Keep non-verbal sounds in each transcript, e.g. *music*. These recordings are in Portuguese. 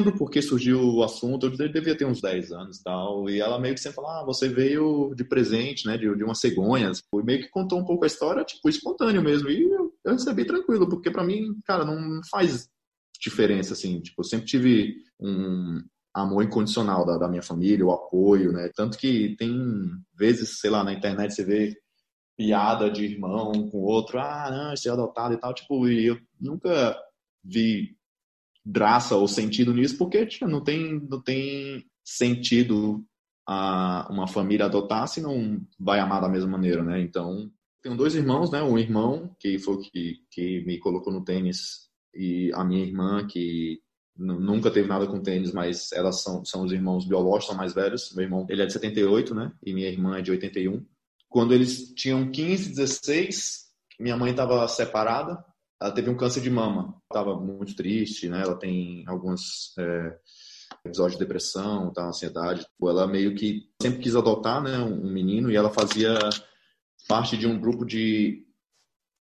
lembro porque surgiu o assunto, eu devia ter uns 10 anos e tal, e ela meio que sempre falou, ah, você veio de presente, né, de, de uma cegonha, e meio que contou um pouco a história, tipo, espontâneo mesmo, e eu, eu recebi tranquilo, porque para mim, cara, não faz diferença, assim, tipo, eu sempre tive um amor incondicional da, da minha família, o apoio, né, tanto que tem vezes, sei lá, na internet você vê piada de irmão com outro, ah, não, é adotado e tal, tipo, e eu nunca vi graça ou sentido nisso, porque tipo, não tem, não tem sentido a uma família adotar se não vai amar da mesma maneira, né? Então, tenho dois irmãos, né? Um irmão que foi que, que me colocou no tênis e a minha irmã que nunca teve nada com tênis, mas elas são, são os irmãos biológicos, são mais velhos. Meu irmão, ele é de 78, né? E minha irmã é de 81. Quando eles tinham 15, 16, minha mãe estava separada ela teve um câncer de mama. Estava muito triste, né? Ela tem alguns é, episódios de depressão, tá, ansiedade. Ela meio que sempre quis adotar, né, um menino e ela fazia parte de um grupo de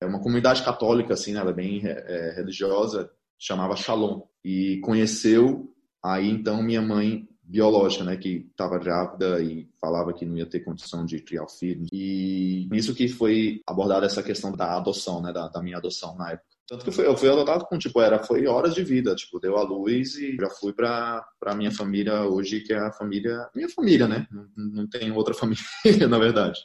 é uma comunidade católica, assim, né? Ela é bem é, religiosa, chamava Shalom e conheceu aí então minha mãe biológica, né, que estava grávida e falava que não ia ter condição de criar o filho. E isso que foi abordada essa questão da adoção, né, da, da minha adoção na época. Tanto que eu fui, eu fui adotado com, tipo, era, foi horas de vida, tipo, deu a luz e já fui para a minha família hoje, que é a família, minha família, né? Não, não tenho outra *laughs* família, na verdade.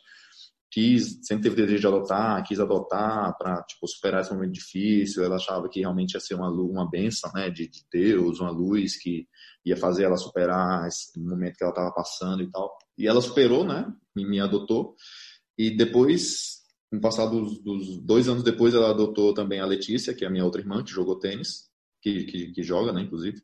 Quis, sempre teve desejo de adotar, quis adotar para, tipo, superar esse momento difícil. Ela achava que realmente ia ser uma, uma benção, né, de, de Deus, uma luz que ia fazer ela superar esse momento que ela estava passando e tal. E ela superou, né? Me, me adotou. E depois no passado dos, dos, dois anos depois, ela adotou também a Letícia, que é a minha outra irmã, que jogou tênis, que, que, que joga, né, inclusive.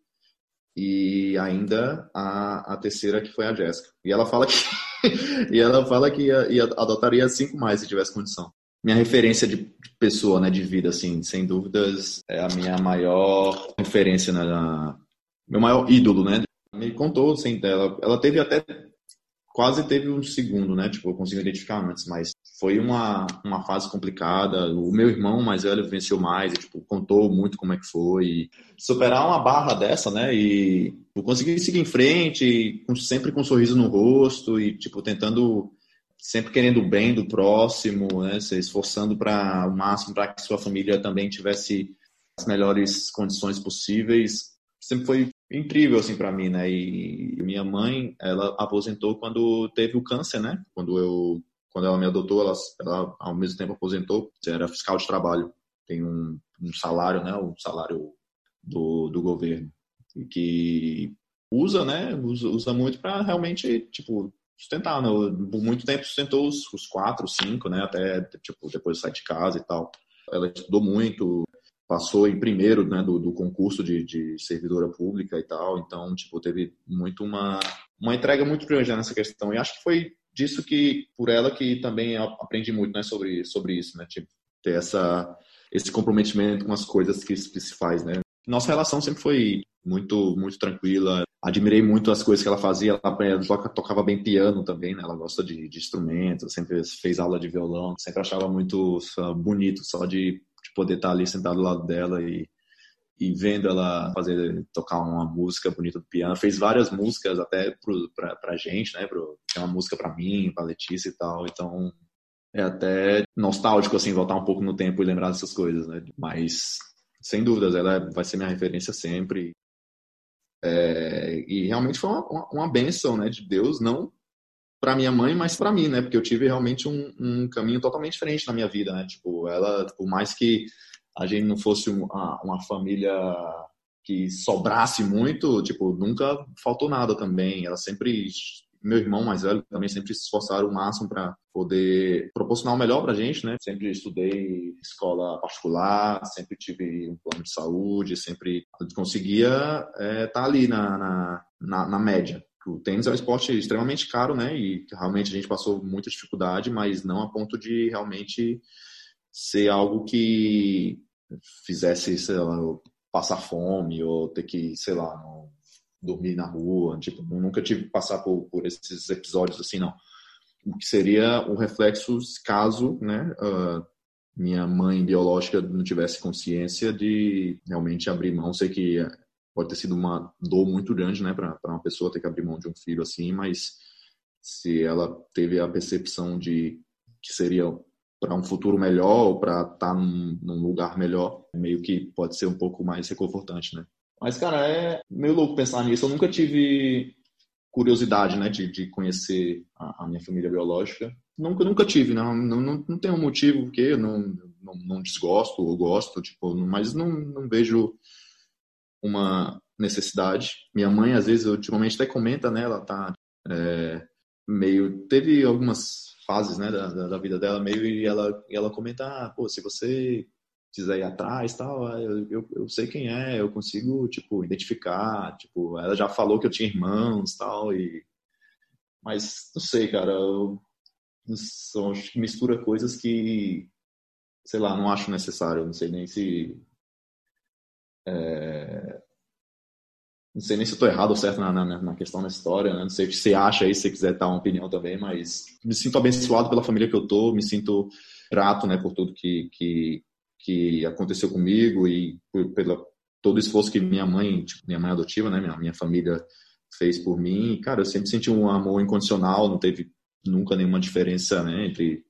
E ainda a, a terceira, que foi a Jéssica. E ela fala que, *laughs* e ela fala que ia, ia, adotaria cinco mais se tivesse condição. Minha referência de pessoa, né, de vida, assim, sem dúvidas, é a minha maior referência, né, meu maior ídolo, né. Me contou, assim, dela. Ela teve até quase teve um segundo, né? Tipo, eu consigo identificar antes, mas foi uma, uma fase complicada. O meu irmão mais velho venceu mais, e, tipo, contou muito como é que foi. E superar uma barra dessa, né? E tipo, conseguir seguir em frente, sempre com um sorriso no rosto e, tipo, tentando sempre querendo o bem do próximo, né? Se esforçando para o máximo para que sua família também tivesse as melhores condições possíveis. Sempre foi incrível assim para mim, né? E minha mãe, ela aposentou quando teve o câncer, né? Quando eu quando ela me adotou, ela, ela ao mesmo tempo aposentou, era fiscal de trabalho, tem um, um salário, né? O salário do, do governo que usa, né? Usa, usa muito para realmente tipo sustentar, né? Por muito tempo sustentou os, os quatro, cinco, né? Até tipo depois de sair de casa e tal. Ela estudou muito, passou em primeiro né, do, do concurso de, de, servidora pública e tal, então, tipo, teve muito uma, uma entrega muito grande nessa questão, e acho que foi disso que, por ela, que também aprendi muito, né, sobre, sobre isso, né, tipo, ter essa, esse comprometimento com as coisas que, se faz, né. Nossa relação sempre foi muito, muito tranquila, admirei muito as coisas que ela fazia, ela, ela tocava bem piano também, né, ela gosta de, de instrumentos, sempre fez aula de violão, sempre achava muito bonito só de de poder estar ali sentado do lado dela e, e vendo ela fazer tocar uma música bonita do piano. Fez várias músicas até para pra, gente, né? Pro, tem uma música para mim, pra Letícia e tal. Então é até nostálgico, assim, voltar um pouco no tempo e lembrar dessas coisas, né? Mas, sem dúvidas, ela vai ser minha referência sempre. É, e realmente foi uma, uma benção, né, de Deus, não para minha mãe, mas para mim, né? Porque eu tive realmente um, um, caminho totalmente diferente na minha vida, né? Tipo, ela, por mais que a gente não fosse uma, uma família que sobrasse muito, tipo, nunca faltou nada também. Ela sempre, meu irmão mais velho também sempre se esforçaram o máximo para poder proporcionar o melhor para a gente, né? Sempre estudei escola particular, sempre tive um plano de saúde, sempre conseguia estar é, tá ali na, na, na, na média o tênis é um esporte extremamente caro, né? E realmente a gente passou muita dificuldade, mas não a ponto de realmente ser algo que fizesse, sei lá, passar fome ou ter que, sei lá, dormir na rua. Tipo, nunca tive que passar por, por esses episódios assim, não. O que seria um reflexo caso, né? Uh, minha mãe biológica não tivesse consciência de realmente abrir mão. Sei que pode ter sido uma dor muito grande, né, para uma pessoa ter que abrir mão de um filho assim, mas se ela teve a percepção de que seria para um futuro melhor ou para estar tá num, num, lugar melhor, meio que pode ser um pouco mais reconfortante, né? Mas, cara, é meio louco pensar nisso. Eu nunca tive curiosidade, né, de, de conhecer a, a, minha família biológica. Nunca, nunca tive, não, não, não, não tem um motivo porque eu não, não, não desgosto ou gosto, tipo, mas não, não vejo uma necessidade. Minha mãe, às vezes, ultimamente até comenta, né, ela tá é, meio, teve algumas fases, né, da, da, vida dela meio e ela, e ela comenta, ah, pô, se você quiser ir atrás tal, eu, eu, eu, sei quem é, eu consigo, tipo, identificar, tipo, ela já falou que eu tinha irmãos tal, e... Mas, não sei, cara, eu, eu acho que mistura coisas que, sei lá, não acho necessário, não sei nem se... É... Não sei nem se eu tô errado ou certo na, na, na questão da história, né? Não sei o que você acha aí, se você quiser dar uma opinião também, mas me sinto abençoado pela família que eu tô, me sinto grato, né, por tudo que, que, que aconteceu comigo e por, todo o esforço que minha mãe, tipo, minha mãe adotiva, né, minha, minha família fez por mim. Cara, eu sempre senti um amor incondicional, não teve nunca nenhuma diferença, né, entre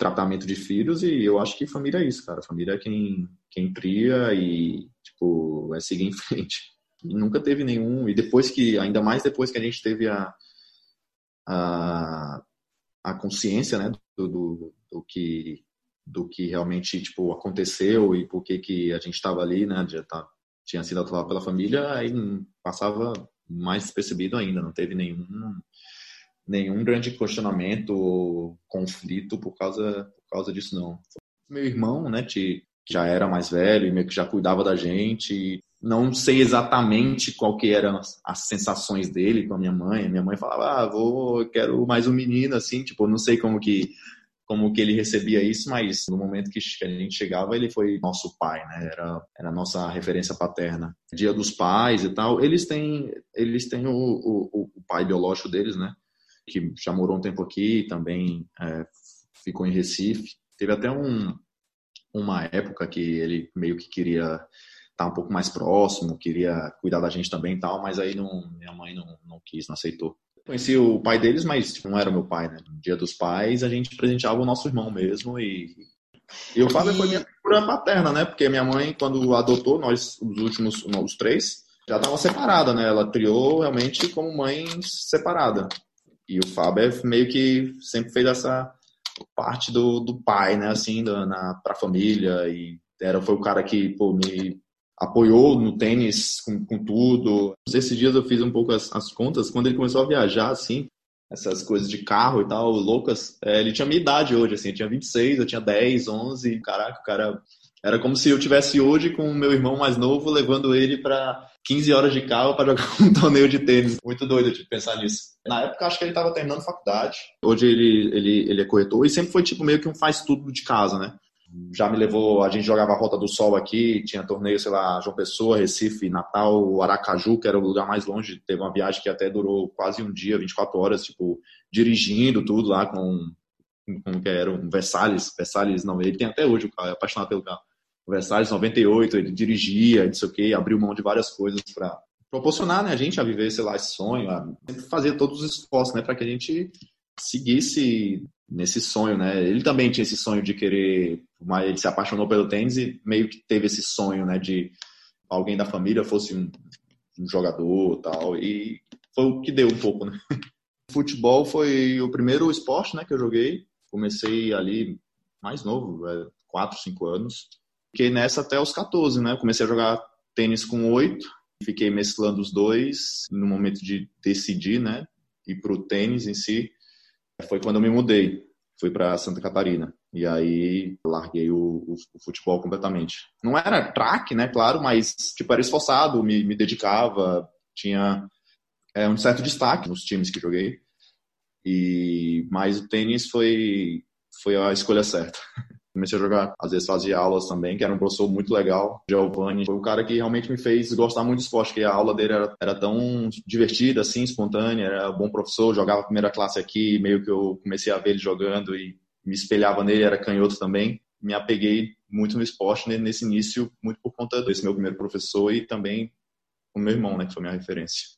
tratamento de filhos e eu acho que família é isso, cara. Família é quem quem cria e tipo é seguir em *laughs* frente. E nunca teve nenhum e depois que ainda mais depois que a gente teve a a, a consciência, né, do, do, do que do que realmente tipo aconteceu e por que que a gente estava ali, né? Já tá, tinha sido atuado pela família, aí passava mais percebido ainda, não teve nenhum nenhum grande questionamento ou conflito por causa por causa disso não. Meu irmão, né, que já era mais velho e meio que já cuidava da gente, não sei exatamente qual que eram as sensações dele com a minha mãe. Minha mãe falava, ah, vou, quero mais um menino, assim, tipo, não sei como que como que ele recebia isso, mas no momento que a gente chegava, ele foi nosso pai, né? Era, era a nossa referência paterna. Dia dos pais e tal, eles têm, eles têm o, o, o pai biológico deles, né? Que já morou um tempo aqui, também é, ficou em Recife. Teve até um, uma época que ele meio que queria estar um pouco mais próximo, queria cuidar da gente também e tal, mas aí não, minha mãe não, não quis, não aceitou. Conheci o pai deles, mas tipo, não era meu pai, né? No dia dos pais, a gente presenteava o nosso irmão mesmo e. E o Fábio foi minha figura paterna, né? Porque minha mãe, quando adotou, nós, os últimos, os três, já estava separada, né? Ela criou realmente como mãe separada. E o Fábio é meio que sempre fez essa parte do, do pai, né? Assim, da, na, pra família. E era, foi o cara que, pô, me apoiou no tênis com, com, tudo. Esses dias eu fiz um pouco as, as, contas, quando ele começou a viajar, assim, essas coisas de carro e tal, loucas, é, ele tinha minha idade hoje, assim, eu tinha 26, eu tinha 10, 11, caraca, o cara... Era como se eu tivesse hoje com o meu irmão mais novo, levando ele para 15 horas de carro para jogar *laughs* um torneio de tênis. Muito doido de pensar nisso. Na época, acho que ele estava terminando faculdade. Hoje ele, ele, ele é corretor e sempre foi tipo meio que um faz tudo de casa, né? já me levou, a gente jogava a Rota do Sol aqui, tinha torneio, sei lá, João Pessoa, Recife, Natal, Aracaju, que era o lugar mais longe, teve uma viagem que até durou quase um dia, 24 horas, tipo, dirigindo tudo lá com, com que era um Versalhes, Versalhes, não, ele tem até hoje o carro, é apaixonado pelo carro. Versalhes 98, ele dirigia, não sei o que, abriu mão de várias coisas para proporcionar, né, a gente a viver, sei lá, esse sonho, a fazer todos os esforços, né, para que a gente seguisse nesse sonho, né? Ele também tinha esse sonho de querer, mas ele se apaixonou pelo tênis e meio que teve esse sonho, né, de alguém da família fosse um, um jogador, tal, e foi o que deu um pouco, né? *laughs* Futebol foi o primeiro esporte, né, que eu joguei. Comecei ali mais novo, 4, é, 5 anos. Fiquei nessa até os 14, né? Comecei a jogar tênis com 8, fiquei mesclando os dois no momento de decidir, né, ir pro tênis em si foi quando eu me mudei, fui para Santa Catarina. E aí larguei o, o, o, futebol completamente. Não era craque, né, claro, mas tipo, era esforçado, me, me dedicava, tinha é, um certo destaque nos times que joguei. E mas o tênis foi foi a escolha certa. *laughs* Comecei a jogar, às vezes fazia aulas também, que era um professor muito legal. Giovanni foi o cara que realmente me fez gostar muito de esporte, que a aula dele era, era tão divertida, assim, espontânea, era um bom professor, jogava primeira classe aqui, meio que eu comecei a ver ele jogando e me espelhava nele, era canhoto também. Me apeguei muito no esporte nesse início, muito por conta desse meu primeiro professor e também o meu irmão, né, que foi minha referência.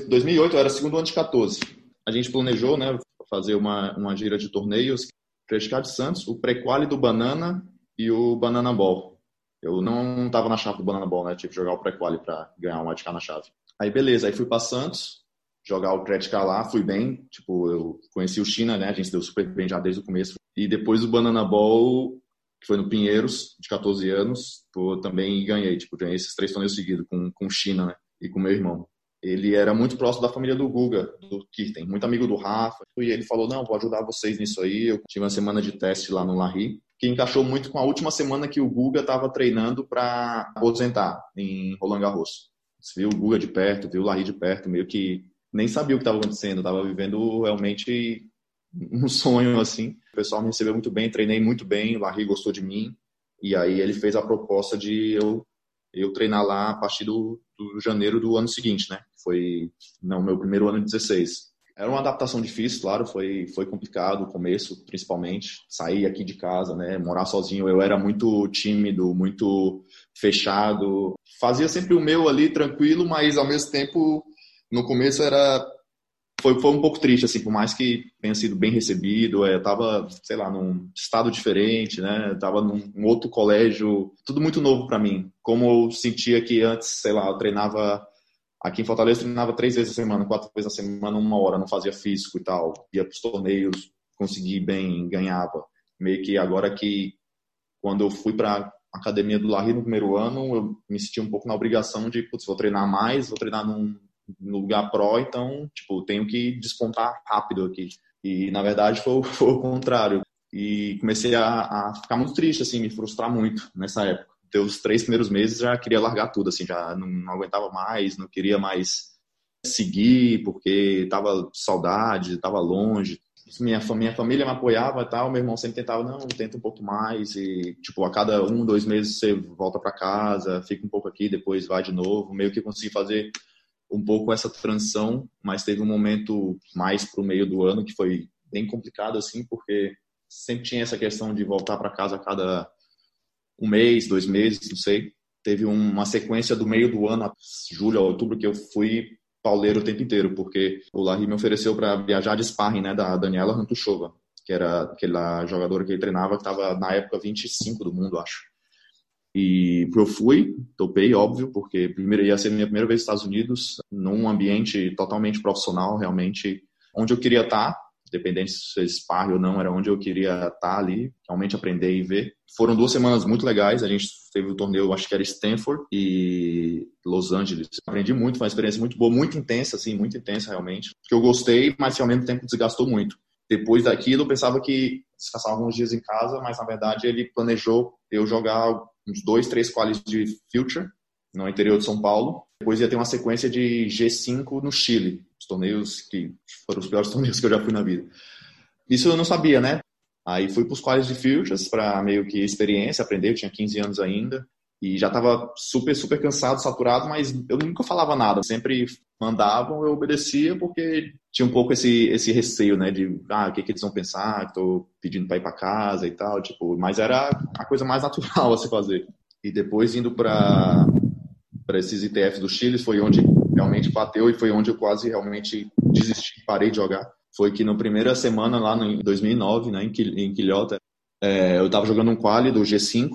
Em 2008 eu era segundo ano de 14. A gente planejou, né, fazer uma, uma gira de torneios, Credit de Santos, o pré-quali do Banana e o Banana Ball. Eu não estava na chave do Banana Ball, né, tive que jogar o pré-quali para ganhar um wildcard na chave. Aí beleza, aí fui para Santos, jogar o Credit lá, fui bem, tipo, eu conheci o China, né, a gente deu super bem já desde o começo. E depois o Banana Ball que foi no Pinheiros, de 14 anos, eu também ganhei, tipo, ganhei esses três torneios seguidos com, com China, né, e com meu irmão. Ele era muito próximo da família do Guga, do Kirten, muito amigo do Rafa, e ele falou, não, vou ajudar vocês nisso aí. Eu tive uma semana de teste lá no Larry, que encaixou muito com a última semana que o Guga estava treinando para aposentar em Roland Garros. Você viu o Guga de perto, viu o Larry de perto, meio que nem sabia o que estava acontecendo, estava vivendo realmente um sonho assim. O pessoal me recebeu muito bem, treinei muito bem, o Larry gostou de mim. E aí ele fez a proposta de eu, eu treinar lá a partir do, do janeiro do ano seguinte, né? Foi não meu primeiro ano de 16. Era uma adaptação difícil, claro, foi foi complicado o começo, principalmente sair aqui de casa, né? Morar sozinho, eu era muito tímido, muito fechado. Fazia sempre o meu ali tranquilo, mas ao mesmo tempo no começo era foi, foi um pouco triste, assim, por mais que tenha sido bem recebido, é, eu tava, sei lá, num estado diferente, né, eu tava num, num outro colégio, tudo muito novo para mim. Como eu sentia que antes, sei lá, eu treinava aqui em Fortaleza, treinava três vezes a semana, quatro vezes a semana, uma hora, não fazia físico e tal, ia pros torneios, consegui bem, ganhava. Meio que agora que, quando eu fui para academia do Larry no primeiro ano, eu me senti um pouco na obrigação de, putz, vou treinar mais, vou treinar num no lugar pró, então, tipo, tenho que despontar rápido aqui. E, na verdade, foi, *laughs* foi o contrário. E comecei a, a, ficar muito triste, assim, me frustrar muito nessa época. Deu os três primeiros meses, já queria largar tudo, assim, já não, não aguentava mais, não queria mais seguir, porque tava saudade, tava longe. Minha, minha família me apoiava e tal, meu irmão sempre tentava, não, tenta um pouco mais, e, tipo, a cada um, dois meses você volta para casa, fica um pouco aqui, depois vai de novo, meio que consegui fazer um pouco essa transição, mas teve um momento mais para o meio do ano que foi bem complicado assim, porque sempre tinha essa questão de voltar para casa a cada um mês, dois meses, não sei. Teve uma sequência do meio do ano, julho a outubro, que eu fui pauleiro o tempo inteiro, porque o Larry me ofereceu para viajar de sparring, né, da Daniela Rantuchova, que era aquela jogadora que ele treinava, que estava na época 25 do mundo, acho. E eu fui, topei, óbvio, porque primeiro ia ser minha primeira vez nos Estados Unidos, num ambiente totalmente profissional, realmente, onde eu queria estar, independente se é sparring ou não, era onde eu queria estar ali, realmente aprender e ver. Foram duas semanas muito legais, a gente teve o um torneio, acho que era Stanford e Los Angeles. Aprendi muito, foi uma experiência muito boa, muito intensa, assim, muito intensa realmente, que eu gostei, mas que ao mesmo tempo desgastou muito. Depois daquilo, eu pensava que descansava alguns dias em casa, mas na verdade ele planejou eu jogar uns dois, três qualis de Future no interior de São Paulo. Depois ia ter uma sequência de G5 no Chile, os torneios que foram os piores *laughs* torneios que eu já fui na vida. Isso eu não sabia, né? Aí fui para os qualis de Futures para meio que experiência, aprender. Eu tinha 15 anos ainda e já estava super, super cansado, saturado, mas eu nunca falava nada. Sempre mandavam, eu obedecia porque tinha um pouco esse, esse receio, né, de, ah, o que, que eles vão pensar, estou pedindo para ir para casa e tal, tipo, mas era a coisa mais natural *laughs* a se fazer. E depois indo para esses ITF do Chile foi onde realmente bateu e foi onde eu quase realmente desisti, parei de jogar. Foi que na primeira semana lá em 2009, né, em Quilhota, é, eu estava jogando um quali do G5,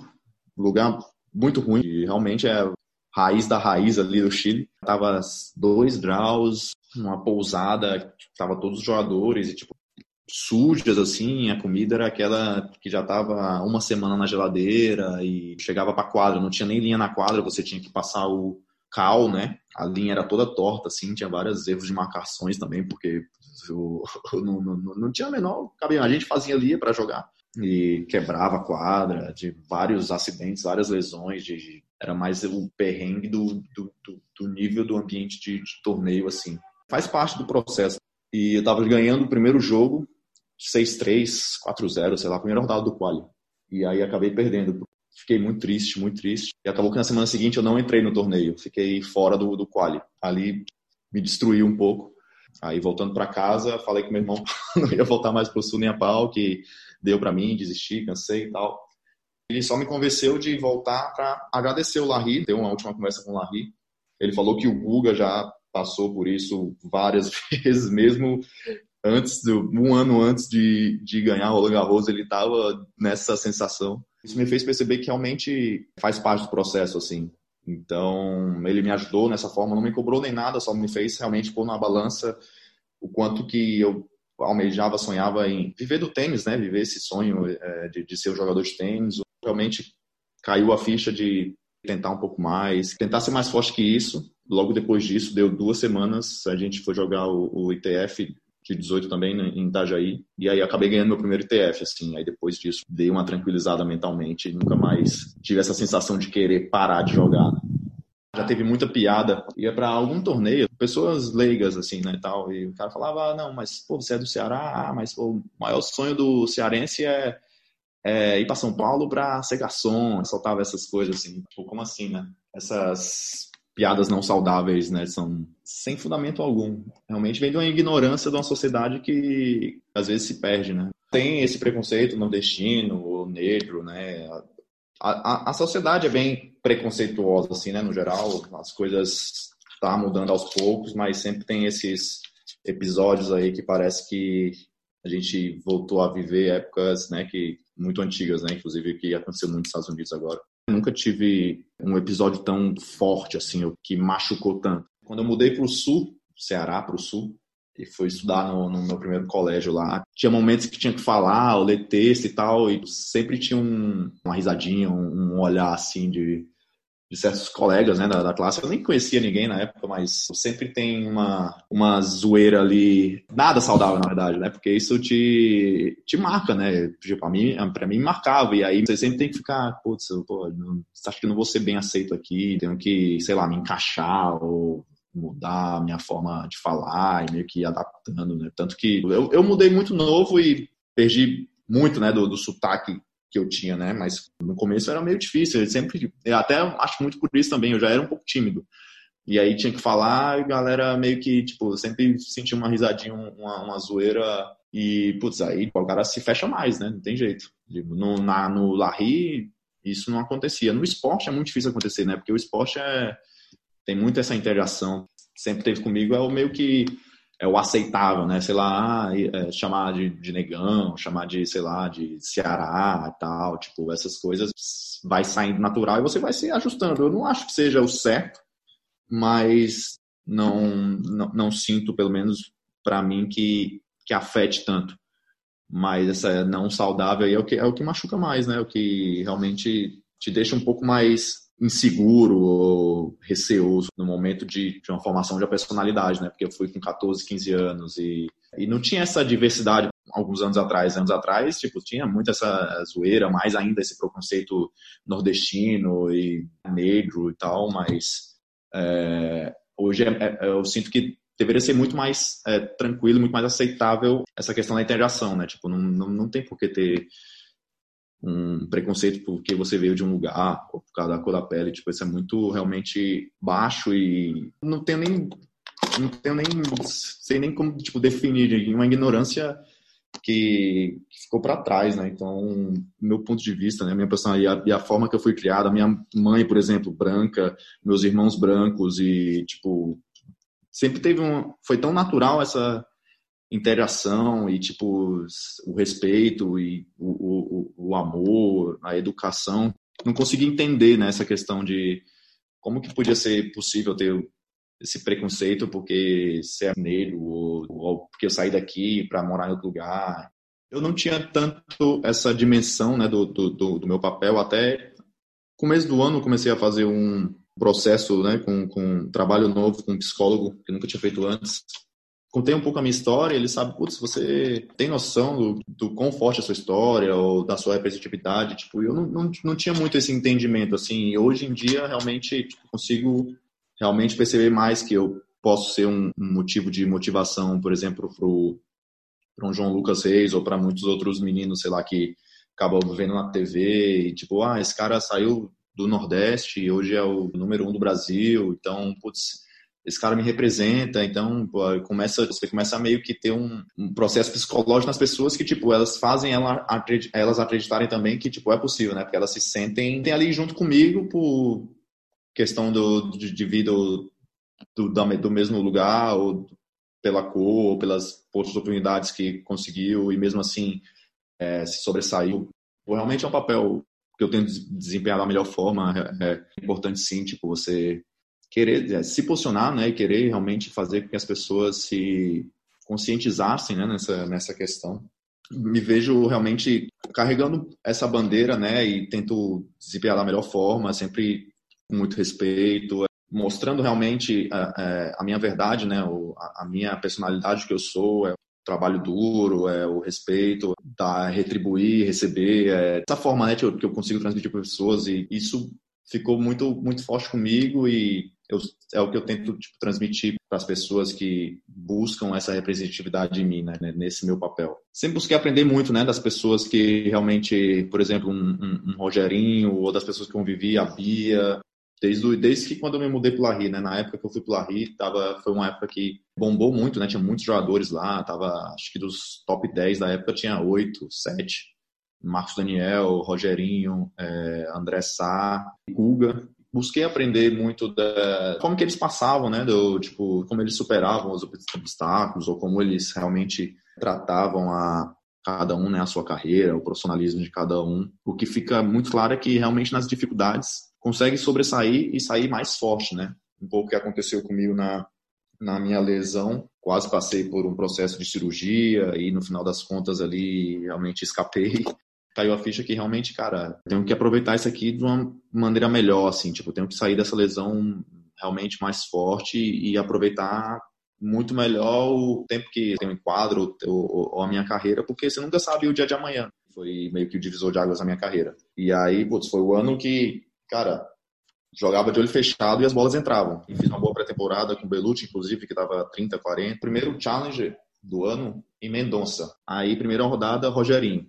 lugar muito ruim, e realmente é raiz da raiz ali do Chile. Tava dois graus, uma pousada, tava todos os jogadores e tipo sujas assim, a comida era aquela que já tava uma semana na geladeira e chegava para quadra, não tinha nem linha na quadra, você tinha que passar o cal, né? A linha era toda torta assim, tinha vários erros de marcações também, porque eu, *laughs* eu não, não, não, tinha a menor. A gente fazia ali para jogar e quebrava a quadra, de vários acidentes, várias lesões, de, era mais o perrengue do, do, do, nível do ambiente de, de, torneio, assim. Faz parte do processo. E eu tava ganhando o primeiro jogo, 6-3, 4-0, sei lá, primeira rodada do quali. E aí acabei perdendo. Fiquei muito triste, muito triste. E acabou que na semana seguinte eu não entrei no torneio, fiquei fora do, do quali. Ali me destruiu um pouco. Aí voltando para casa, falei com meu irmão *laughs* não ia voltar mais pro sul nem a pau, que deu para mim, desisti, cansei e tal. Ele só me convenceu de voltar para agradecer o Larry, deu uma última conversa com o Larry. Ele falou que o Guga já passou por isso várias *laughs* vezes, mesmo antes do, um ano antes de, de ganhar Roland Garros, ele estava nessa sensação. Isso me fez perceber que realmente faz parte do processo, assim. Então, ele me ajudou nessa forma, não me cobrou nem nada, só me fez realmente pôr na balança o quanto que eu almejava, sonhava em viver do tênis, né? Viver esse sonho é, de, de ser um jogador de tênis. Realmente caiu a ficha de tentar um pouco mais, tentar ser mais forte que isso. Logo depois disso, deu duas semanas, a gente foi jogar o, o ITF de 18 também né, em Itajaí, e aí acabei ganhando meu primeiro ITF, assim, aí depois disso dei uma tranquilizada mentalmente nunca mais tive essa sensação de querer parar de jogar. Já teve muita piada, ia para algum torneio, pessoas leigas, assim, né, tal, e o cara falava, ah, não, mas, pô, você é do Ceará, ah, mas, pô, o maior sonho do cearense é, é ir para São Paulo para ser garçom, soltava essas coisas, assim, tipo, como assim, né? Essas piadas não saudáveis, né? São sem fundamento algum. Realmente vem de uma ignorância de uma sociedade que às vezes se perde, né? Tem esse preconceito nordestino negro, né? A, a, sociedade é bem preconceituosa, assim, né? No geral, as coisas tá mudando aos poucos, mas sempre tem esses episódios aí que parece que a gente voltou a viver épocas, né? Que muito antigas, né? Inclusive que aconteceu muito nos Estados Unidos agora. Eu nunca tive um episódio tão forte assim, que machucou tanto. Quando eu mudei para o sul, Ceará para o sul, e fui estudar no, no, meu primeiro colégio lá, tinha momentos que tinha que falar, ou ler texto e tal, e sempre tinha um, uma risadinha, um, um olhar assim de de certos colegas né, da, da, classe. Eu nem conhecia ninguém na época, mas sempre tem uma, uma zoeira ali, nada saudável, na verdade, né? Porque isso te, te marca, né? Tipo, pra mim, pra mim marcava. E aí você sempre tem que ficar, putz, pô, acho que não vou ser bem aceito aqui, tenho que, sei lá, me encaixar ou mudar a minha forma de falar e meio que adaptando, né? Tanto que eu, eu mudei muito novo e perdi muito, né, do, do sotaque que eu tinha, né? Mas no começo era meio difícil. Eu sempre, eu até acho muito por isso também. Eu já era um pouco tímido. E aí tinha que falar e a galera meio que, tipo, sempre sentia uma risadinha, uma, uma zoeira. E, putz, aí o cara se fecha mais, né? Não tem jeito. No, na, no Larry, isso não acontecia. No esporte é muito difícil acontecer, né? Porque o esporte é, tem muito essa integração. Sempre teve comigo, é o meio que é o aceitável, né? Sei lá, ah, é, chamar de, de, negão, chamar de, sei lá, de Ceará e tal, tipo, essas coisas vai saindo natural e você vai se ajustando. Eu não acho que seja o certo, mas não, não, não sinto, pelo menos para mim, que, que afete tanto. Mas essa não saudável aí é o que, é o que machuca mais, né? É o que realmente te deixa um pouco mais inseguro ou receoso no momento de, de uma formação de personalidade, né? Porque eu fui com 14, 15 anos e, e não tinha essa diversidade alguns anos atrás. Anos atrás, tipo, tinha muito essa zoeira, mais ainda esse preconceito nordestino e negro e tal, mas é, hoje é, é, eu sinto que deveria ser muito mais é, tranquilo, muito mais aceitável essa questão da integração, né? Tipo, não, não, não tem por que ter um preconceito porque você veio de um lugar ou por causa da cor da pele, tipo, isso é muito realmente baixo e não tenho nem não tenho nem sei nem como tipo definir uma ignorância que, que ficou para trás, né? Então, meu ponto de vista, né, minha personalidade e a, forma que eu fui criada, minha mãe, por exemplo, branca, meus irmãos brancos e tipo sempre teve um foi tão natural essa interação e tipo o respeito e o, o, o amor, a educação. Não consegui entender né, essa questão de como que podia ser possível ter esse preconceito porque ser negro ou, ou porque eu saí daqui para morar em outro lugar. Eu não tinha tanto essa dimensão né, do, do, do meu papel até começo do ano comecei a fazer um processo né, com, com um trabalho novo com um psicólogo que nunca tinha feito antes contei um pouco a minha história, ele sabe, putz, você tem noção do, do quão forte é a sua história ou da sua representatividade, tipo, eu não, não, não tinha muito esse entendimento, assim, e hoje em dia realmente tipo, consigo realmente perceber mais que eu posso ser um, um motivo de motivação, por exemplo, para um João Lucas Reis ou para muitos outros meninos, sei lá, que acabam vendo na TV e tipo, ah, esse cara saiu do Nordeste e hoje é o número um do Brasil, então, putz, esse cara me representa, então pô, começa, você começa a meio que ter um, um, processo psicológico nas pessoas que, tipo, elas fazem ela, elas acreditarem também que, tipo, é possível, né? Porque elas se sentem ali junto comigo por questão do, de, devido do, do mesmo lugar ou pela cor ou pelas outras oportunidades que conseguiu e mesmo assim é, se sobressaiu. Realmente é um papel que eu tenho desempenhado da melhor forma. É, é importante sim, tipo, você querer é, se posicionar, né, e querer realmente fazer com que as pessoas se conscientizassem, né, nessa nessa questão. Me vejo realmente carregando essa bandeira, né, e tento desempenhar da melhor forma, sempre com muito respeito, mostrando realmente a, é, a minha verdade, né, a, minha personalidade que eu sou, é o trabalho duro, é o respeito, da retribuir, receber, é essa forma né, que, eu, que eu consigo transmitir para pessoas e isso ficou muito muito forte comigo e eu, é o que eu tento tipo, transmitir para as pessoas que buscam essa representatividade em mim, né, nesse meu papel. Sempre busquei aprender muito, né, das pessoas que realmente, por exemplo, um, um, um Rogerinho ou das pessoas que convivi, a Bia, desde, desde que quando eu me mudei para Larry, né? Na época que eu fui para Larry, tava, foi uma época que bombou muito, né? Tinha muitos jogadores lá, tava, acho que dos top 10 da época tinha 8, 7. Marcos Daniel, Rogerinho, é, André Sá, Guga. Busquei aprender muito da como que eles passavam, né? Do, tipo, como eles superavam os obstáculos ou como eles realmente tratavam a cada um, né, a sua carreira, o profissionalismo de cada um. O que fica muito claro é que realmente nas dificuldades consegue sobressair e sair mais forte, né? Um pouco que aconteceu comigo na, na minha lesão, quase passei por um processo de cirurgia e no final das contas ali realmente escapei. Caiu a ficha que realmente, cara, tenho que aproveitar isso aqui de uma maneira melhor, assim, tipo, tenho que sair dessa lesão realmente mais forte e aproveitar muito melhor o tempo que tem um quadro ou, ou, a minha carreira, porque você nunca sabe o dia de amanhã. Foi meio que o divisor de águas na minha carreira. E aí, putz, foi o ano que cara, jogava de olho fechado e as bolas entravam. E fiz uma boa pré-temporada com o Belucci, inclusive, que estava 30, 40. Primeiro challenger do ano em Mendonça. Aí, primeira rodada, Rogerinho,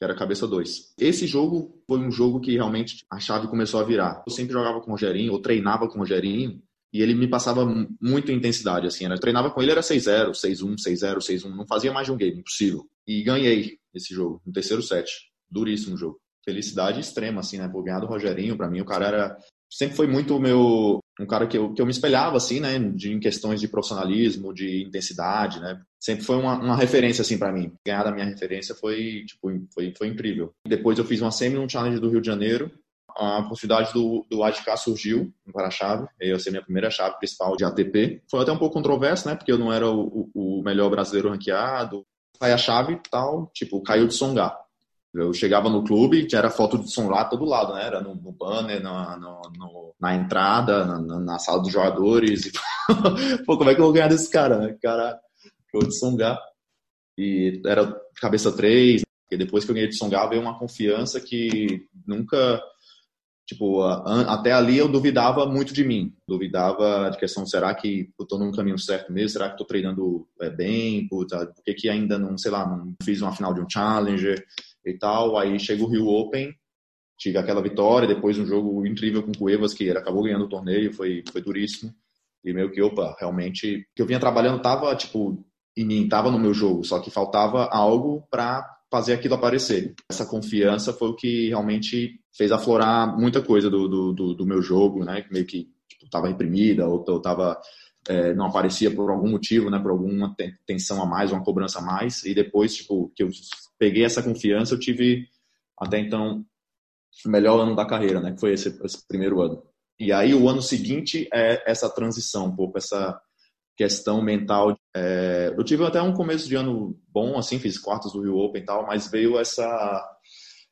que era cabeça 2. Esse jogo foi um jogo que realmente a chave começou a virar. Eu sempre jogava com o Rogerinho, ou treinava com o Rogerinho, e ele me passava muita intensidade, assim. Eu treinava com ele, era 6-0, 6-1, 6-0, 6-1. Não fazia mais de um game, impossível. E ganhei esse jogo, no terceiro set. Duríssimo jogo felicidade extrema, assim, né? Por ganhar do Rogerinho, para mim, o cara era. Sempre foi muito o meu. Um cara que eu, que eu me espelhava, assim, né? De, em questões de profissionalismo, de intensidade, né? Sempre foi uma, uma referência, assim, para mim. Ganhar da minha referência foi, tipo, foi, foi incrível. Depois eu fiz uma semi no Challenge do Rio de Janeiro. A possibilidade do, do ADK surgiu para a chave. Eu ser minha primeira chave principal de ATP. Foi até um pouco controverso, né? Porque eu não era o, o, melhor brasileiro ranqueado. Aí a chave tal, tipo, caiu de Songar. Eu chegava no clube, tinha foto de som lá todo lado, né? Era no, no banner, na, no, no, na entrada, na, na, sala dos jogadores. E, *laughs* pô, como é que eu vou ganhar desse cara, né? Cara, show de Songar. E era cabeça 3, e depois que eu ganhei de Songar veio uma confiança que nunca. Tipo, até ali eu duvidava muito de mim. Duvidava de questão, será que eu tô no caminho certo mesmo? Será que tô treinando é, bem? Puta, por que, que ainda não, sei lá, não fiz uma final de um Challenger? E tal. Aí chega o Rio Open, tive aquela vitória, depois um jogo incrível com o Cuevas, que acabou ganhando o torneio, foi, foi duríssimo. E meio que, opa, realmente, que eu vinha trabalhando tava, tipo, em mim, tava no meu jogo, só que faltava algo para fazer aquilo aparecer. Essa confiança foi o que realmente fez aflorar muita coisa do, do, do, do meu jogo, né? Meio que tipo, tava reprimida, ou eu tava é, não aparecia por algum motivo, né, por alguma tensão a mais, uma cobrança a mais, e depois, tipo, que eu peguei essa confiança, eu tive até então o melhor ano da carreira, né? Que foi esse, esse primeiro ano. E aí o ano seguinte é essa transição, um pouco essa questão mental. É, eu tive até um começo de ano bom, assim, fiz quartas do Rio Open e tal, mas veio essa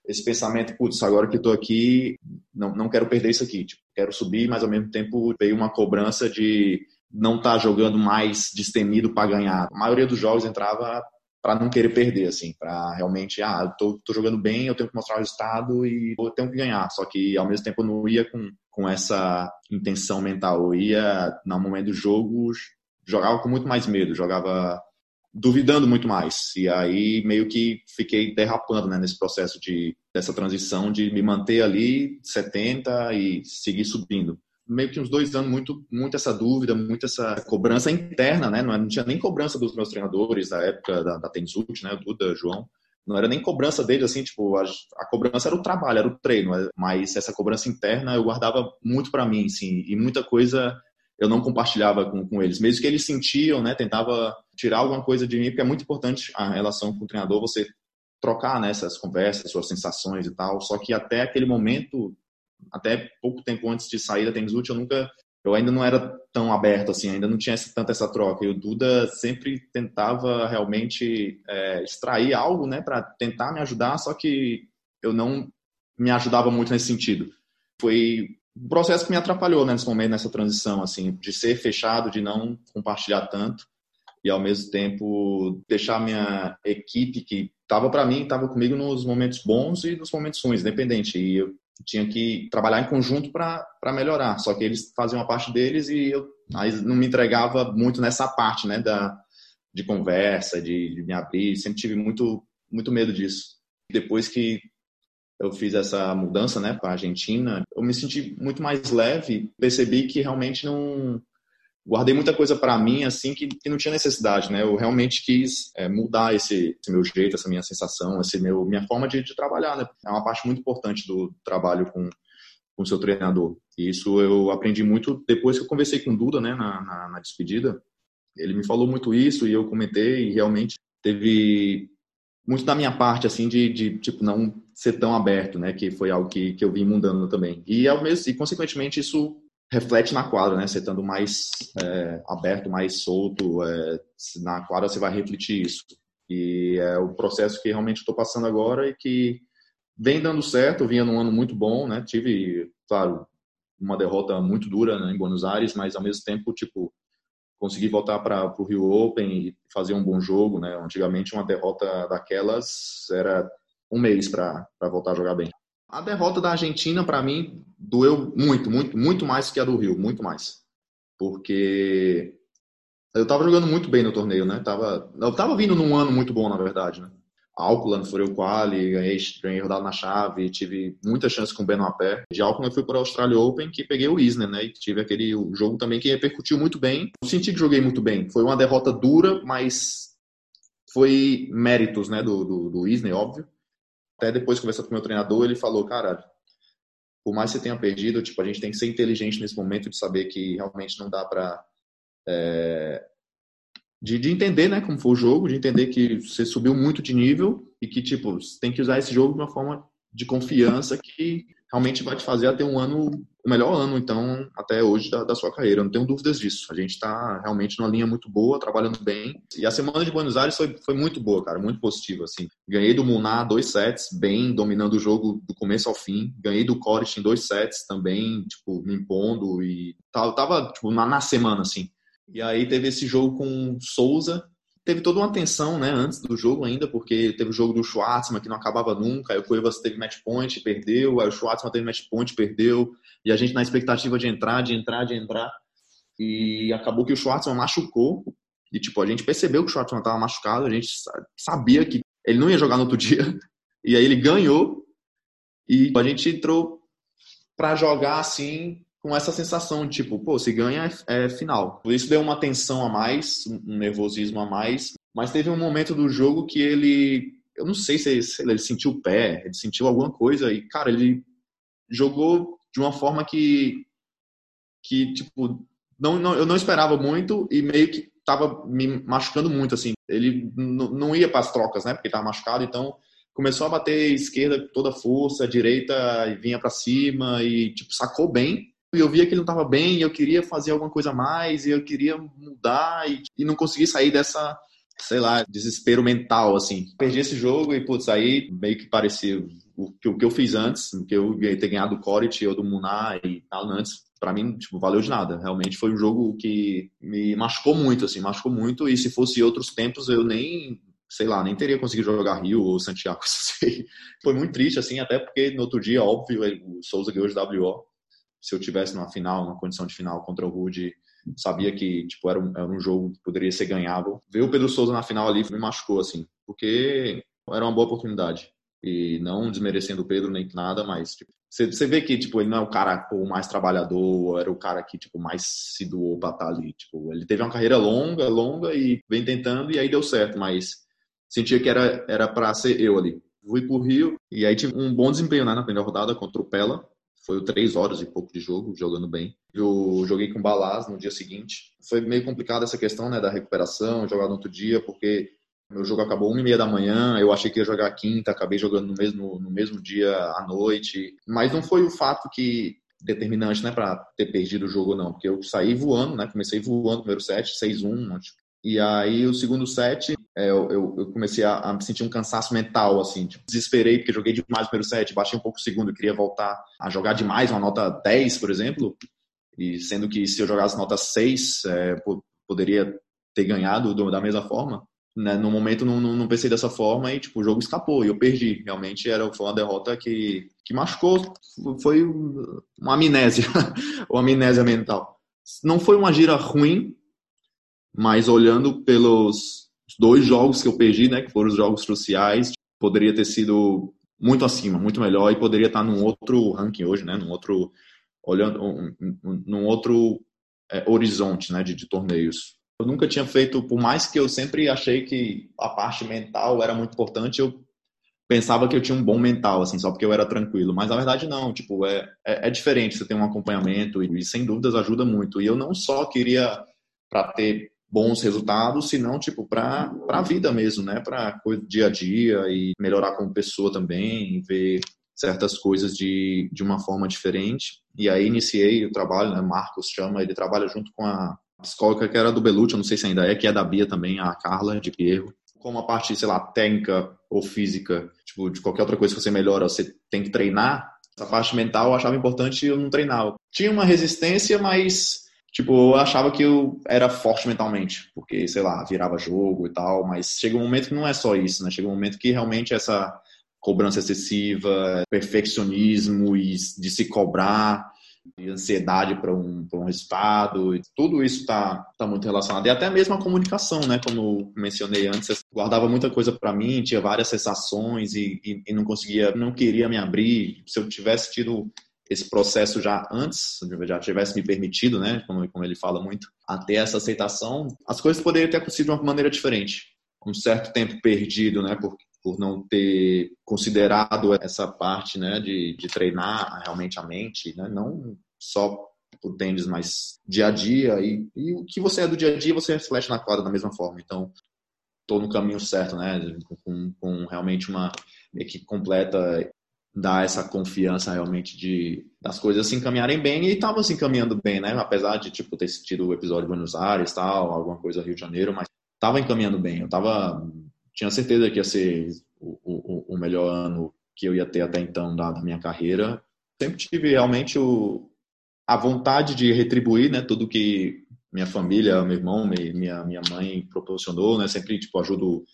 esse pensamento, putz, agora que estou aqui, não, não quero perder isso aqui, tipo, quero subir, mas ao mesmo tempo veio uma cobrança de não estar tá jogando mais destemido para ganhar. A maioria dos jogos entrava para não querer perder, assim, para realmente, ah, eu tô, tô, jogando bem, eu tenho que mostrar o resultado e eu tenho que ganhar. Só que ao mesmo tempo eu não ia com, com essa intenção mental, eu ia, no momento do jogo, jogava com muito mais medo, jogava duvidando muito mais. E aí meio que fiquei derrapando né, nesse processo de dessa transição de me manter ali 70 e seguir subindo meio que uns dois anos muito, muito essa dúvida, muito essa cobrança interna, né? Não, não tinha nem cobrança dos meus treinadores da época da, da Tenzut, né? Duda, João. Não era nem cobrança deles, assim, tipo, a, a, cobrança era o trabalho, era o treino, mas essa cobrança interna eu guardava muito para mim, assim, e muita coisa eu não compartilhava com, com eles. Mesmo que eles sentiam, né, tentava tirar alguma coisa de mim, porque é muito importante a relação com o treinador, você trocar nessas né, conversas, suas sensações e tal. Só que até aquele momento, até pouco tempo antes de sair da Tênis Útil, eu nunca eu ainda não era tão aberto assim, ainda não tinha essa, tanta essa troca. E o Duda sempre tentava realmente é, extrair algo, né, para tentar me ajudar, só que eu não me ajudava muito nesse sentido. Foi um processo que me atrapalhou né, nesse momento, nessa transição, assim, de ser fechado, de não compartilhar tanto e ao mesmo tempo deixar minha equipe que estava para mim, estava comigo nos momentos bons e nos momentos ruins, independente. E eu tinha que trabalhar em conjunto para melhorar. Só que eles faziam a parte deles e eu aí não me entregava muito nessa parte, né, da de conversa, de, de me abrir. Sempre tive muito muito medo disso. Depois que eu fiz essa mudança, né, para a Argentina, eu me senti muito mais leve. Percebi que realmente não guardei muita coisa para mim assim que, que, não tinha necessidade, né? Eu realmente quis é, mudar esse, esse, meu jeito, essa minha sensação, esse meu minha forma de, de, trabalhar, né? É uma parte muito importante do trabalho com com seu treinador. E isso eu aprendi muito depois que eu conversei com o Duda, né, na, na, na despedida. Ele me falou muito isso e eu comentei e realmente teve muito da minha parte, assim, de, de, tipo, não ser tão aberto, né, que foi algo que, que eu vim mudando também. E, ao mesmo, e, consequentemente, isso reflete na quadra, né? Você estando mais é, aberto, mais solto, é, na quadra você vai refletir isso. E é o processo que realmente estou passando agora e que vem dando certo. Vinha num ano muito bom, né? Tive, claro, uma derrota muito dura né, em Buenos Aires, mas ao mesmo tempo, tipo, consegui voltar para o Rio Open e fazer um bom jogo, né? Antigamente uma derrota daquelas era um mês para voltar a jogar bem. A derrota da Argentina, para mim, doeu muito, muito, muito mais que a do Rio, muito mais. Porque eu tava jogando muito bem no torneio, né? Tava, eu tava vindo num ano muito bom, na verdade, né? Auckland, o quali, ganhei, ganhei rodado na chave, tive muita chance com o Beno a pé. De Auckland eu fui para o Australia Open, que peguei o Isner, né? E tive aquele jogo também que repercutiu muito bem. Eu senti que joguei muito bem. Foi uma derrota dura, mas foi méritos, né, do, do, do Isner, óbvio até depois conversando com o meu treinador, ele falou, cara, por mais que você tenha perdido, tipo, a gente tem que ser inteligente nesse momento de saber que realmente não dá para é, de, de, entender, né, como foi o jogo, de entender que você subiu muito de nível e que, tipo, você tem que usar esse jogo de uma forma de confiança que realmente vai te fazer ter um ano, o melhor ano, então, até hoje da, da sua carreira. Eu não tenho dúvidas disso. A gente está realmente numa linha muito boa, trabalhando bem. E a semana de Buenos Aires foi, foi muito boa, cara, muito positiva, assim. Ganhei do Munar dois sets, bem, dominando o jogo do começo ao fim. Ganhei do Coric em dois sets também, tipo, me impondo e tava, tava tipo, na, na semana, assim. E aí teve esse jogo com Souza, teve toda uma tensão, né, antes do jogo ainda, porque teve o jogo do Schwartzman que não acabava nunca, aí o Cuevas teve match point, perdeu, aí o Schwartzman teve match point, perdeu, e a gente na expectativa de entrar, de entrar, de entrar, e acabou que o Schwartzman machucou, e tipo, a gente percebeu que o Schwartzman estava machucado, a gente sabia que ele não ia jogar no outro *laughs* dia, e aí ele ganhou, e a gente entrou para jogar assim, com essa sensação de tipo, pô, se ganha é, final. Por isso deu uma tensão a mais, um nervosismo a mais. Mas teve um momento do jogo que ele, eu não sei se, se ele sentiu o pé, ele sentiu alguma coisa e, cara, ele jogou de uma forma que, que tipo, não, não, eu não esperava muito e meio que tava me machucando muito, assim. Ele não ia para as trocas, né, porque tava machucado, então começou a bater esquerda toda força, direita vinha para cima e, tipo, sacou bem e eu via que ele não estava bem, eu queria fazer alguma coisa a mais, e eu queria mudar, e, e não consegui sair dessa, sei lá, desespero mental, assim. Perdi esse jogo e, putz, aí meio que parecia o que, o que eu fiz antes, que eu ter ganhado o Corit ou do Munar e tal antes, para mim, tipo, valeu de nada. Realmente foi um jogo que me machucou muito, assim, machucou muito, e se fosse outros tempos eu nem, sei lá, nem teria conseguido jogar Rio ou Santiago. *laughs* Foi muito triste, assim, até porque no outro dia, óbvio, o Souza ganhou de WO, se eu tivesse numa final, numa condição de final contra o Rude, sabia que tipo era um, era um jogo que poderia ser ganhável. Ver o Pedro Souza na final ali me machucou assim, porque era uma boa oportunidade e não desmerecendo o Pedro nem nada, mas tipo, você, você vê que tipo ele não é o cara pô, mais trabalhador, era o cara que tipo mais se doou para estar ali, tipo ele teve uma carreira longa, longa e vem tentando e aí deu certo, mas sentia que era era para ser eu ali. Fui pro Rio e aí tive um bom desempenho né, na primeira rodada contra o Pella Foi três horas e pouco de jogo, jogando bem. Eu joguei com Balaz no dia seguinte. Foi meio complicado essa questão né, da recuperação, jogar no outro dia, porque meu jogo acabou uma e meia da manhã, eu achei que ia jogar quinta, acabei jogando no mesmo, no mesmo dia à noite. Mas não foi o fato que determinante, né, para ter perdido o jogo não, porque eu saí voando, né, comecei voando no primeiro set, 6-1, e aí o segundo set, é, eu, eu, comecei a, a, sentir um cansaço mental, assim, tipo, desesperei porque joguei demais no primeiro set, baixei um pouco o segundo, queria voltar a jogar demais, uma nota 10, por exemplo, e sendo que se eu jogasse nota 6, é, poderia ter ganhado do, da mesma forma. Né? No momento não, não, não, pensei dessa forma e tipo, o jogo escapou e eu perdi. Realmente era, foi uma derrota que, que machucou, foi uma amnésia, *laughs* uma amnésia mental. Não foi uma gira ruim, mas olhando pelos dois jogos que eu perdi, né, que foram os jogos cruciais, poderia ter sido muito acima, muito melhor e poderia estar num outro ranking hoje, né, num outro olhando um, um, num outro é, horizonte, né, de, de torneios. Eu nunca tinha feito, por mais que eu sempre achei que a parte mental era muito importante, eu pensava que eu tinha um bom mental, assim, só porque eu era tranquilo. Mas na verdade não, tipo, é, é, é diferente você ter um acompanhamento e, e, sem dúvidas ajuda muito. E eu não só queria para ter bons resultados, senão tipo para a vida mesmo, né? Para dia a dia e melhorar como pessoa também, ver certas coisas de, de uma forma diferente. E aí iniciei o trabalho, né? Marcos chama, ele trabalha junto com a psicóloga que era do Belucci, eu não sei se ainda é, que é da Bia também, a Carla de Pierro. Como a parte, sei lá, técnica ou física, tipo, de qualquer outra coisa que você melhora, você tem que treinar. Essa parte mental eu achava importante eu não treinava. Tinha uma resistência, mas tipo, eu achava que eu era forte mentalmente, porque, sei lá, virava jogo e tal, mas chega um momento que não é só isso, né? Chega um momento que realmente essa cobrança excessiva, perfeccionismo e de se cobrar, e ansiedade para um, um resultado, e tudo isso está tá muito relacionado. E até mesmo a comunicação, né? Como mencionei antes, guardava muita coisa para mim, tinha várias sensações e, e, e, não conseguia, não queria me abrir. Se eu tivesse tido esse processo já antes, já tivesse me permitido, né? Como, como ele fala muito, a ter essa aceitação, as coisas poderiam ter acontecido de uma maneira diferente. Um certo tempo perdido, né? Por, por não ter considerado essa parte, né? De, de treinar realmente a mente, né? Não só o tênis, mas dia a dia. E, e o que você é do dia a dia, você reflete na quadra da mesma forma. Então, estou no caminho certo, né? Com, com realmente uma equipe completa dar essa confiança realmente de das coisas se encaminharem bem e estava se encaminhando bem, né? Apesar de tipo ter tido o episódio de Buenos Aires, tal, alguma coisa Rio de Janeiro, mas estava encaminhando bem. Eu tava tinha certeza que ia ser o, o, o melhor ano que eu ia ter até então da, da minha carreira. Sempre tive realmente o, a vontade de retribuir, né, tudo que minha família, meu irmão, minha minha mãe proporcionou, né? Sempre tipo ajudo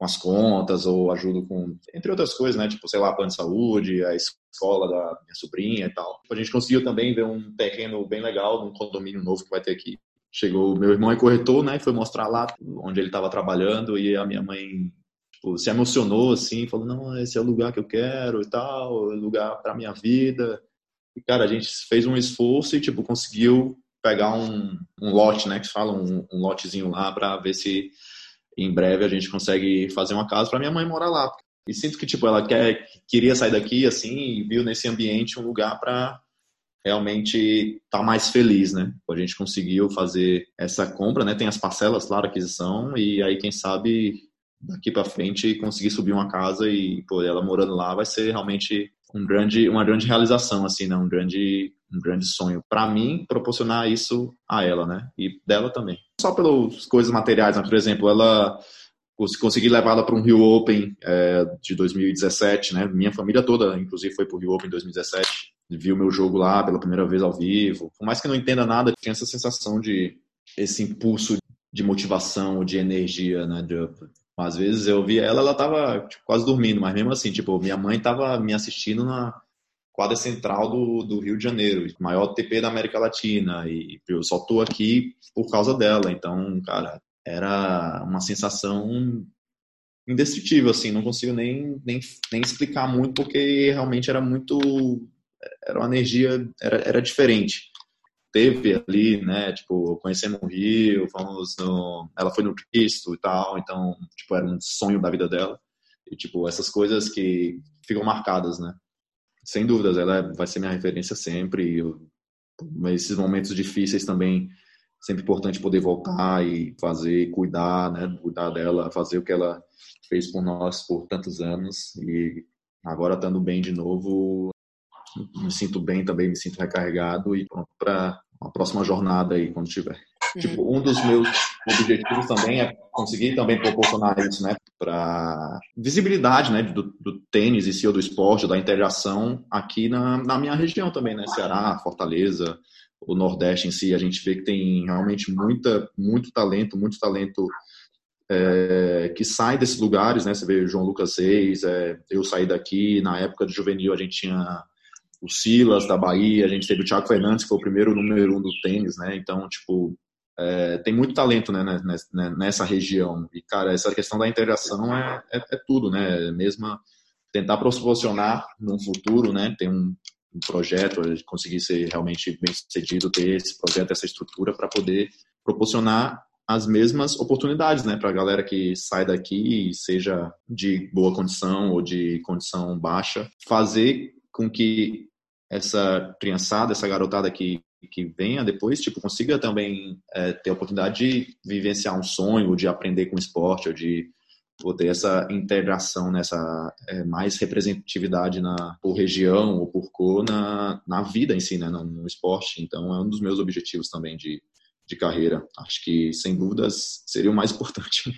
com as contas ou ajudo com, entre outras coisas, né? Tipo, sei lá, plano de saúde, a escola da minha sobrinha e tal. A gente conseguiu também ver um terreno bem legal num condomínio novo que vai ter aqui. Chegou, meu irmão é corretor, né? E foi mostrar lá onde ele estava trabalhando e a minha mãe tipo, se emocionou assim, falou: "Não, esse é o lugar que eu quero e tal, é lugar para minha vida". E cara, a gente fez um esforço e tipo conseguiu pegar um, um lote, né? Que fala um, um lotezinho lá para ver se em breve a gente consegue fazer uma casa para minha mãe morar lá. E sinto que tipo ela quer queria sair daqui assim e viu nesse ambiente um lugar para realmente estar tá mais feliz, né? A gente conseguiu fazer essa compra, né? Tem as parcelas, claro, aquisição e aí quem sabe daqui para frente conseguir subir uma casa e pô, ela morando lá vai ser realmente um grande, uma grande realização assim, né? Um grande um grande sonho para mim proporcionar isso a ela, né? E dela também. Só pelas coisas materiais, né? por exemplo, ela consegui levar ela para um Rio Open é, de 2017, né? Minha família toda, inclusive, foi para o Rio Open 2017, viu meu jogo lá pela primeira vez ao vivo. Por mais que não entenda nada, tinha essa sensação de esse impulso de motivação, de energia, né? De, às vezes eu via ela, ela tava tipo, quase dormindo, mas mesmo assim, tipo, minha mãe tava me assistindo na quadra central do, do Rio de Janeiro, maior TP da América Latina, e eu só tô aqui por causa dela. Então, cara, era uma sensação indescritível, assim, não consigo nem, nem, nem explicar muito, porque realmente era muito. Era uma energia, era, era diferente. Teve ali, né, tipo, conhecemos o Rio, fomos no. Ela foi no Cristo e tal, então, tipo, era um sonho da vida dela. E, tipo, essas coisas que ficam marcadas, né? Sem dúvidas, ela vai ser minha referência sempre. Eu, esses momentos difíceis também sempre importante poder voltar e fazer, cuidar, né, cuidar dela, fazer o que ela fez por nós por tantos anos e agora estando bem de novo, me sinto bem também, me sinto recarregado e pronto para uma próxima jornada aí quando tiver. Tipo, um dos meus objetivos também é conseguir também proporcionar isso, né, para visibilidade, né, do, do, tênis e si do esporte, da integração aqui na, na minha região também, né, Ceará, Fortaleza, o Nordeste em si, a gente vê que tem realmente muita, muito talento, muito talento é, que sai desses lugares, né? Você vê o João Lucas Reis, é, eu saí daqui, na época do juvenil a gente tinha o Silas da Bahia, a gente teve o Thiago Fernandes, que foi o primeiro número um do tênis, né? Então, tipo, é, tem muito talento né, nessa, nessa região. E, cara, essa questão da integração é, é, é tudo, né? Mesmo tentar proporcionar no futuro, né? Ter um, um projeto, conseguir ser realmente bem sucedido, ter esse projeto, essa estrutura para poder proporcionar as mesmas oportunidades, né, para a galera que sai daqui, seja de boa condição ou de condição baixa, fazer com que essa criançada, essa garotada que, que venha depois, tipo, consiga também é, ter a oportunidade de vivenciar um sonho, ou de aprender com esporte, ou de ter essa integração, nessa é, mais representatividade na, por região ou por cor na, na vida em si, né, no, no, esporte. Então, é um dos meus objetivos também de, de carreira. Acho que, sem dúvidas, seria o mais *laughs* importante.